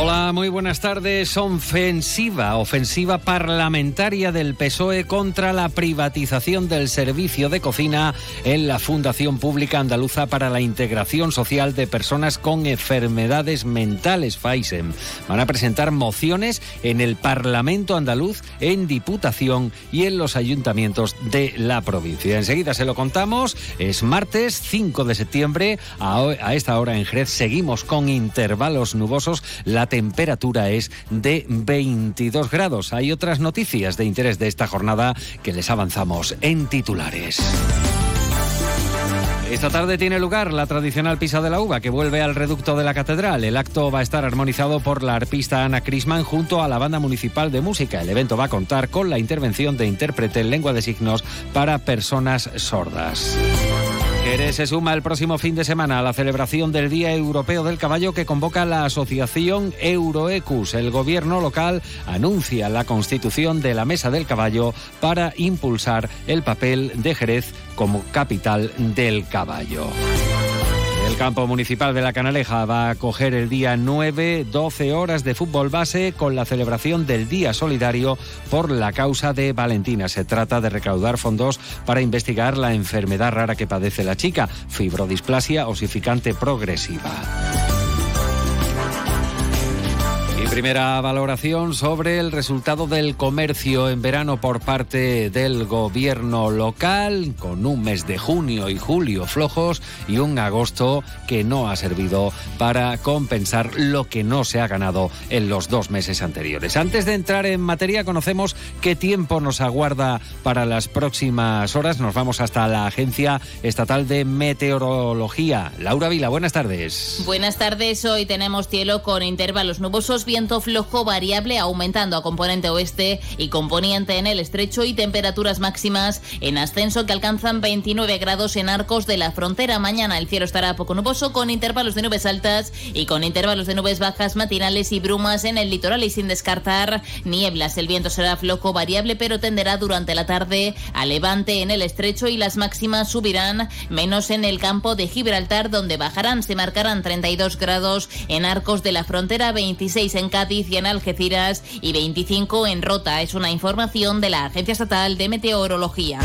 Hola, muy buenas tardes. Ofensiva, ofensiva parlamentaria del PSOE contra la privatización del servicio de cocina en la Fundación Pública Andaluza para la Integración Social de Personas con Enfermedades Mentales, FAISEM. Van a presentar mociones en el Parlamento andaluz, en Diputación y en los ayuntamientos de la provincia. Enseguida se lo contamos. Es martes 5 de septiembre. A, esta hora en Jerez seguimos con intervalos nubosos. La temperatura es de 22 grados. Hay otras noticias de interés de esta jornada que les avanzamos en titulares. Esta tarde tiene lugar la tradicional pisa de la uva que vuelve al reducto de la catedral. El acto va a estar armonizado por la arpista Ana Crisman junto a la banda municipal de música. El evento va a contar con la intervención de intérprete en lengua de signos para personas sordas. Jerez se suma el próximo fin de semana a la celebración del Día Europeo del Caballo que convoca la asociación Euroecus. El gobierno local anuncia la constitución de la Mesa del Caballo para impulsar el papel de Jerez como capital del caballo. El campo municipal de la Canaleja va a acoger el día 9, 12 horas de fútbol base con la celebración del Día Solidario por la causa de Valentina. Se trata de recaudar fondos para investigar la enfermedad rara que padece la chica, fibrodisplasia osificante progresiva. Primera valoración sobre el resultado del comercio en verano por parte del gobierno local, con un mes de junio y julio flojos y un agosto que no ha servido para compensar lo que no se ha ganado en los dos meses anteriores. Antes de entrar en materia, conocemos qué tiempo nos aguarda para las próximas horas. Nos vamos hasta la Agencia Estatal de Meteorología. Laura Vila, buenas tardes. Buenas tardes. Hoy tenemos cielo con intervalos nubosos, bien flojo variable aumentando a componente oeste y componente en el estrecho y temperaturas máximas en ascenso que alcanzan 29 grados en arcos de la frontera. Mañana el cielo estará poco nuboso con intervalos de nubes altas y con intervalos de nubes bajas matinales y brumas en el litoral y sin descartar nieblas. El viento será flojo variable pero tenderá durante la tarde a levante en el estrecho y las máximas subirán menos en el campo de Gibraltar donde bajarán. Se marcarán 32 grados en arcos de la frontera, 26 en Cádiz y en Algeciras y 25 en Rota. Es una información de la Agencia Estatal de Meteorología.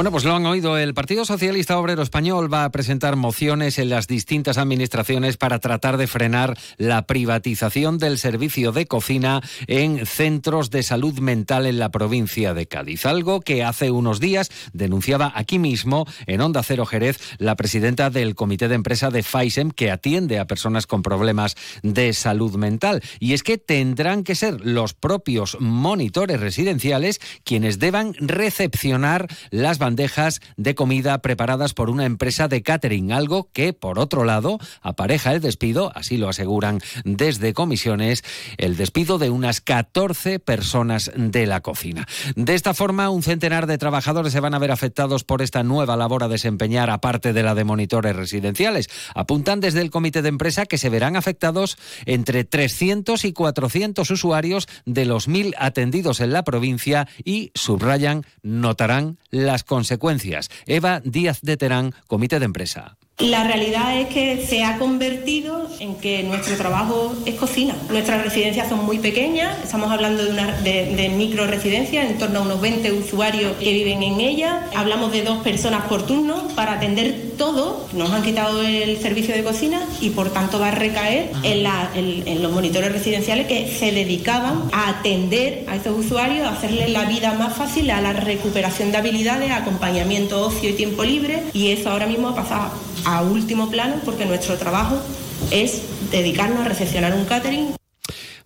Bueno, pues lo han oído. El Partido Socialista Obrero Español va a presentar mociones en las distintas administraciones para tratar de frenar la privatización del servicio de cocina en centros de salud mental en la provincia de Cádiz. Algo que hace unos días denunciaba aquí mismo en Onda Cero Jerez la presidenta del comité de empresa de FAISEM que atiende a personas con problemas de salud mental. Y es que tendrán que ser los propios monitores residenciales quienes deban recepcionar las bandejas de comida preparadas por una empresa de catering, algo que, por otro lado, apareja el despido, así lo aseguran desde comisiones, el despido de unas 14 personas de la cocina. De esta forma, un centenar de trabajadores se van a ver afectados por esta nueva labor a desempeñar, aparte de la de monitores residenciales. Apuntan desde el comité de empresa que se verán afectados entre 300 y 400 usuarios de los mil atendidos en la provincia y subrayan, notarán las consecuencias. Eva Díaz de Terán, Comité de Empresa. La realidad es que se ha convertido en que nuestro trabajo es cocina. Nuestras residencias son muy pequeñas, estamos hablando de, una, de, micro residencias, en torno a unos 20 usuarios que viven en ellas. Hablamos de dos personas por turno para atender todo. Nos han quitado el servicio de cocina y por tanto va a recaer en, en los monitores residenciales que se dedicaban a atender a estos usuarios, a hacerles la vida más fácil, a la recuperación de habilidades, acompañamiento, ocio y tiempo libre. Y eso ahora mismo ha pasado a último plano porque nuestro trabajo es dedicarnos a recepcionar un catering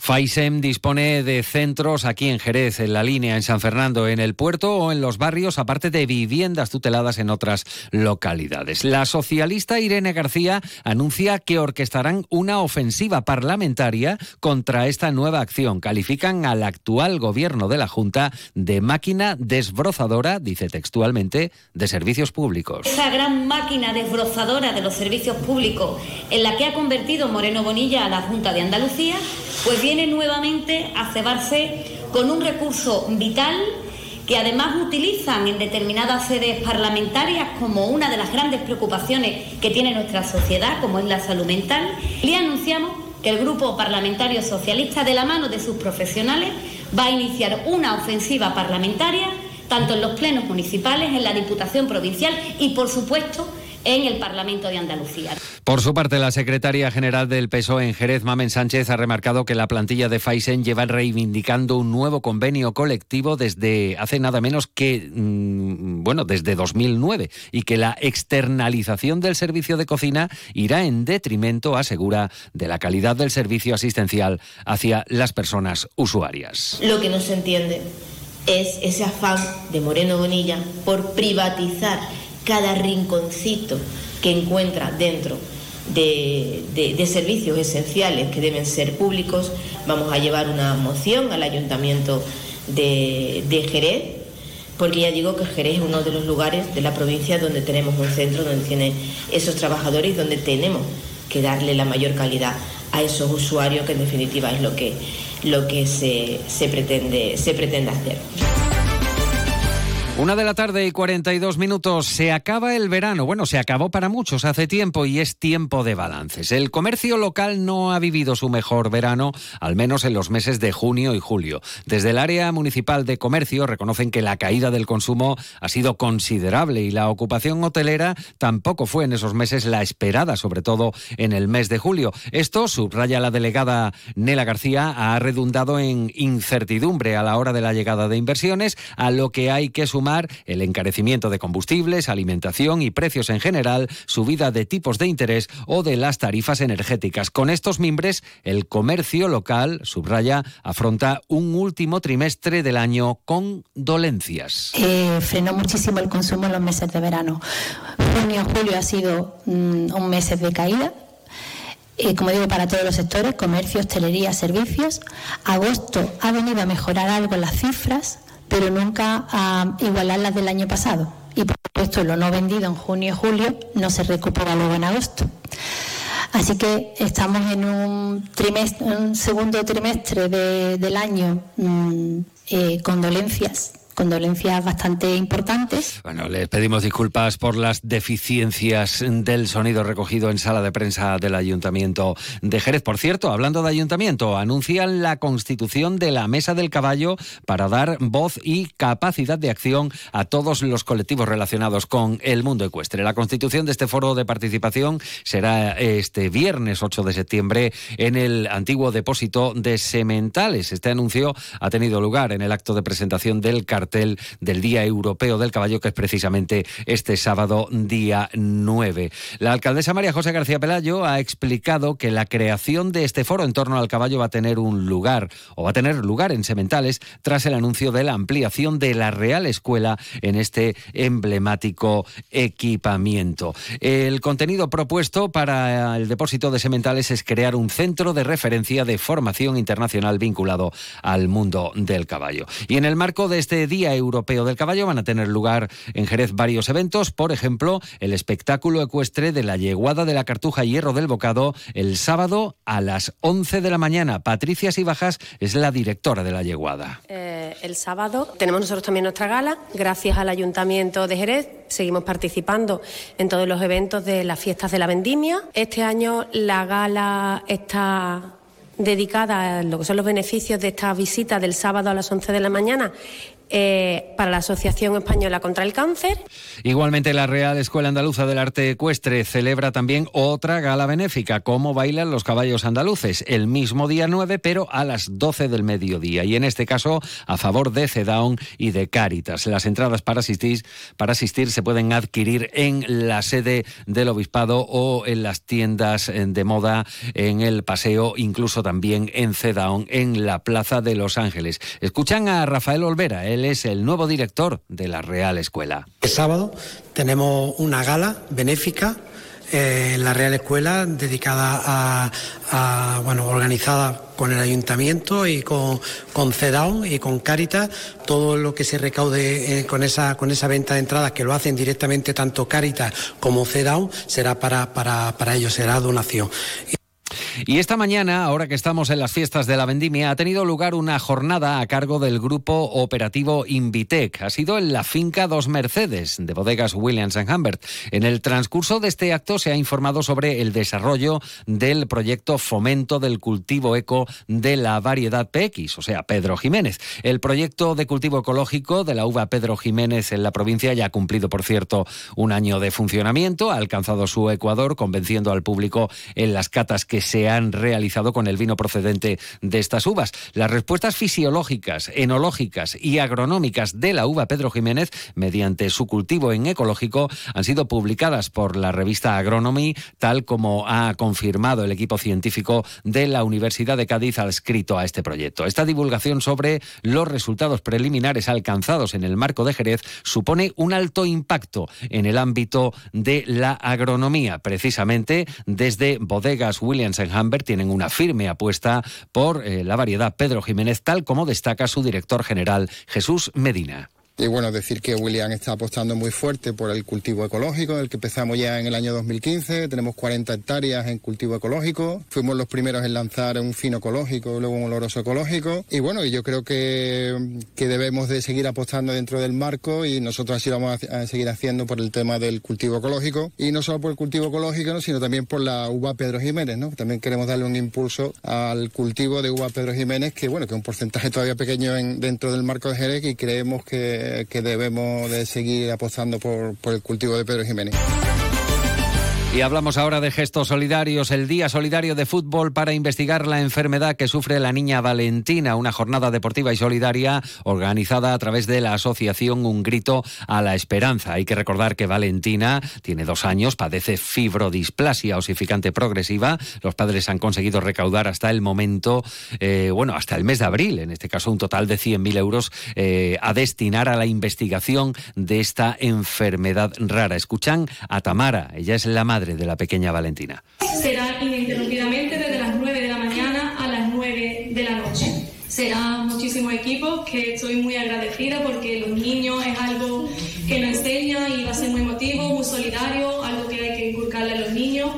FAISEM dispone de centros aquí en Jerez, en la línea, en San Fernando, en el puerto o en los barrios, aparte de viviendas tuteladas en otras localidades. La socialista Irene García anuncia que orquestarán una ofensiva parlamentaria contra esta nueva acción. Califican al actual gobierno de la Junta de máquina desbrozadora, dice textualmente, de servicios públicos. Esa gran máquina desbrozadora de los servicios públicos en la que ha convertido Moreno Bonilla a la Junta de Andalucía, pues bien viene nuevamente a cebarse con un recurso vital que además utilizan en determinadas sedes parlamentarias como una de las grandes preocupaciones que tiene nuestra sociedad, como es la salud mental, le anunciamos que el Grupo Parlamentario Socialista, de la mano de sus profesionales, va a iniciar una ofensiva parlamentaria, tanto en los plenos municipales, en la Diputación Provincial y, por supuesto, en el Parlamento de Andalucía. Por su parte, la secretaria general del PSOE en Jerez, Mamen Sánchez, ha remarcado que la plantilla de Faisen lleva reivindicando un nuevo convenio colectivo desde hace nada menos que, mm, bueno, desde 2009 y que la externalización del servicio de cocina irá en detrimento, asegura, de la calidad del servicio asistencial hacia las personas usuarias. Lo que no se entiende es ese afán de Moreno Bonilla por privatizar cada rinconcito que encuentra dentro de, servicios esenciales que deben ser públicos. Vamos a llevar una moción al ayuntamiento de, de Jerez, porque ya digo que Jerez es uno de los lugares de la provincia donde tenemos un centro, donde tiene esos trabajadores donde tenemos que darle la mayor calidad a esos usuarios, que en definitiva es lo que, lo que se, se, pretende, se pretende hacer. Una de la tarde y 42 minutos. Se acaba el verano. Bueno, se acabó para muchos hace tiempo y es tiempo de balances. El comercio local no ha vivido su mejor verano, al menos en los meses de junio y julio. Desde el área municipal de comercio reconocen que la caída del consumo ha sido considerable y la ocupación hotelera tampoco fue en esos meses la esperada, sobre todo en el mes de julio. Esto, subraya la delegada Nela García, ha redundado en incertidumbre a la hora de la llegada de inversiones, a lo que hay que sumar el encarecimiento de combustibles, alimentación y precios en general, subida de tipos de interés o de las tarifas energéticas. Con estos mimbres, el comercio local, subraya, afronta un último trimestre del año con dolencias. Eh, frenó muchísimo el consumo en los meses de verano. Junio julio ha sido mm, un mes de caída, eh, como digo, para todos los sectores, comercio, hostelería, servicios. Agosto ha venido a mejorar algo las cifras, pero nunca a igualar las del año pasado. Y por supuesto, lo no vendido en junio y julio no se recupera luego en agosto. Así que estamos en un, trimestre, un segundo trimestre del año mm, eh, con dolencias condolencias bastante importantes. Bueno, les pedimos disculpas por las deficiencias del sonido recogido en sala de prensa del Ayuntamiento de Jerez. Por cierto, hablando de Ayuntamiento, anuncian la constitución de la Mesa del Caballo para dar voz y capacidad de acción a todos los colectivos relacionados con el mundo ecuestre. La constitución de este foro de participación será este viernes 8 de septiembre en el antiguo depósito de Sementales. Este anuncio ha tenido lugar en el acto de presentación del del Día Europeo del Caballo, que es precisamente este sábado, día 9. La alcaldesa María José García Pelayo ha explicado que la creación de este foro en torno al caballo va a tener un lugar, o va a tener lugar en Sementales, tras el anuncio de la ampliación de la Real Escuela en este emblemático equipamiento. El contenido propuesto para el depósito de Sementales es crear un centro de referencia de formación internacional vinculado al mundo del caballo. Y en el marco de este Día Europeo del Caballo van a tener lugar en Jerez varios eventos, por ejemplo, el espectáculo ecuestre de la yeguada de la Cartuja Hierro del Bocado el sábado a las 11 de la mañana. Patricia Sibajas es la directora de la yeguada. Eh, el sábado tenemos nosotros también nuestra gala, gracias al Ayuntamiento de Jerez. Seguimos participando en todos los eventos de las fiestas de la vendimia. Este año la gala está dedicada a lo que son los beneficios de esta visita del sábado a las 11 de la mañana eh, para la Asociación Española contra el Cáncer. Igualmente, la Real Escuela Andaluza del Arte Ecuestre celebra también otra gala benéfica, Cómo bailan los caballos andaluces, el mismo día 9, pero a las 12 del mediodía. Y en este caso, a favor de CEDAON y de Cáritas. Las entradas para asistir, para asistir se pueden adquirir en la sede del Obispado o en las tiendas de moda, en el paseo, incluso también en CEDAON, en la Plaza de Los Ángeles. Escuchan a Rafael Olvera, es el nuevo director de la Real Escuela. El sábado tenemos una gala benéfica eh, en la Real Escuela dedicada a, bueno, organizada con el ayuntamiento y con, con y con Cáritas, todo lo que se recaude eh, con, esa, con esa venta de entradas que lo hacen directamente tanto Cáritas como CEDAON será para, para, para ellos, será donación. Y esta mañana, ahora que estamos en las fiestas de la vendimia, ha tenido lugar una jornada a cargo del grupo operativo Invitec. Ha sido en la finca Dos Mercedes de bodegas Williams Humbert. En el transcurso de este acto se ha informado sobre el desarrollo del proyecto Fomento del Cultivo Eco de la variedad PX, o sea, Pedro Jiménez. El proyecto de cultivo ecológico de la uva Pedro Jiménez en la provincia ya ha cumplido, por cierto, un año de funcionamiento, ha alcanzado su Ecuador, convenciendo al público en las catas que se han realizado con el vino procedente de estas uvas. Las respuestas fisiológicas, enológicas y agronómicas de la uva Pedro Jiménez, mediante su cultivo en ecológico, han sido publicadas por la revista Agronomy, tal como ha confirmado el equipo científico de la Universidad de Cádiz adscrito a este proyecto. Esta divulgación sobre los resultados preliminares alcanzados en el marco de Jerez supone un alto impacto en el ámbito de la agronomía. Precisamente desde Bodegas Williams Humbert tienen una firme apuesta por eh, la variedad Pedro Jiménez, tal como destaca su director general Jesús Medina. Y bueno, decir que William está apostando muy fuerte por el cultivo ecológico, el que empezamos ya en el año 2015. Tenemos 40 hectáreas en cultivo ecológico. Fuimos los primeros en lanzar un fino ecológico, luego un oloroso ecológico. Y bueno, yo creo que, que debemos de seguir apostando dentro del marco y nosotros así lo vamos a, seguir haciendo por el tema del cultivo ecológico. Y no solo por el cultivo ecológico, sino también por la uva Pedro Jiménez, ¿no? También queremos darle un impulso al cultivo de uva Pedro Jiménez, que bueno, que es un porcentaje todavía pequeño en, dentro del marco de Jerez y creemos que que, debemos de seguir apostando por, por el cultivo de Pedro Jiménez. Y hablamos ahora de gestos solidarios, el Día Solidario de Fútbol para investigar la enfermedad que sufre la niña Valentina, una jornada deportiva y solidaria organizada a través de la asociación Un Grito a la Esperanza. Hay que recordar que Valentina tiene dos años, padece fibrodisplasia osificante progresiva. Los padres han conseguido recaudar hasta el momento, eh, bueno, hasta el mes de abril, en este caso un total de 100.000 euros eh, a destinar a la investigación de esta enfermedad rara. Escuchan a Tamara, ella es la madre de la pequeña Valentina. Será ininterrumpidamente desde las 9 de la mañana a las 9 de la noche. Serán muchísimos equipos que estoy muy agradecida porque los niños es algo que nos enseña y va a ser muy emotivo, muy solidario, algo que hay que inculcarle a los niños,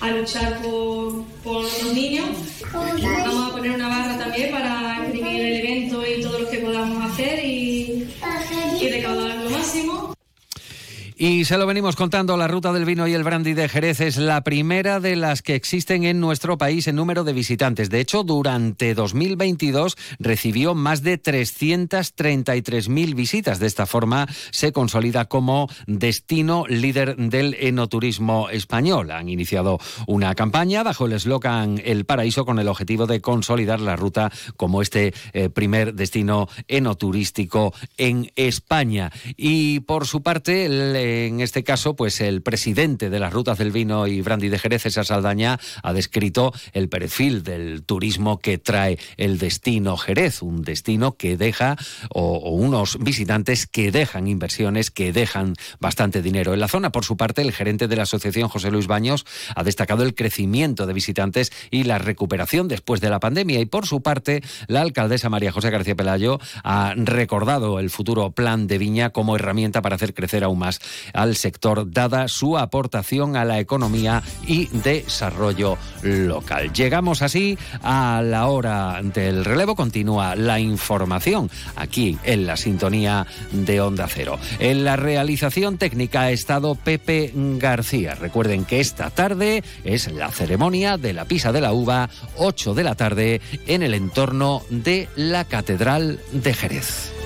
a luchar por, por los niños. Vamos a poner una barra también para Y se lo venimos contando, la ruta del vino y el brandy de Jerez es la primera de las que existen en nuestro país en número de visitantes. De hecho, durante 2022 recibió más de 333.000 visitas. De esta forma se consolida como destino líder del enoturismo español. Han iniciado una campaña bajo el eslogan El Paraíso con el objetivo de consolidar la ruta como este eh, primer destino enoturístico en España. Y por su parte, el en este caso, pues el presidente de las rutas del vino y brandy de Jerez, César Saldaña, ha descrito el perfil del turismo que trae el destino Jerez, un destino que deja, o, unos visitantes que dejan inversiones, que dejan bastante dinero en la zona. Por su parte, el gerente de la asociación, José Luis Baños, ha destacado el crecimiento de visitantes y la recuperación después de la pandemia. Y por su parte, la alcaldesa María José García Pelayo ha recordado el futuro plan de Viña como herramienta para hacer crecer aún más al sector, dada su aportación a la economía y desarrollo local. Llegamos así a la hora del relevo. Continúa la información aquí en la sintonía de Onda Cero. En la realización técnica ha estado Pepe García. Recuerden que esta tarde es la ceremonia de la Pisa de la Uva, 8 de la tarde, en el entorno de la Catedral de Jerez.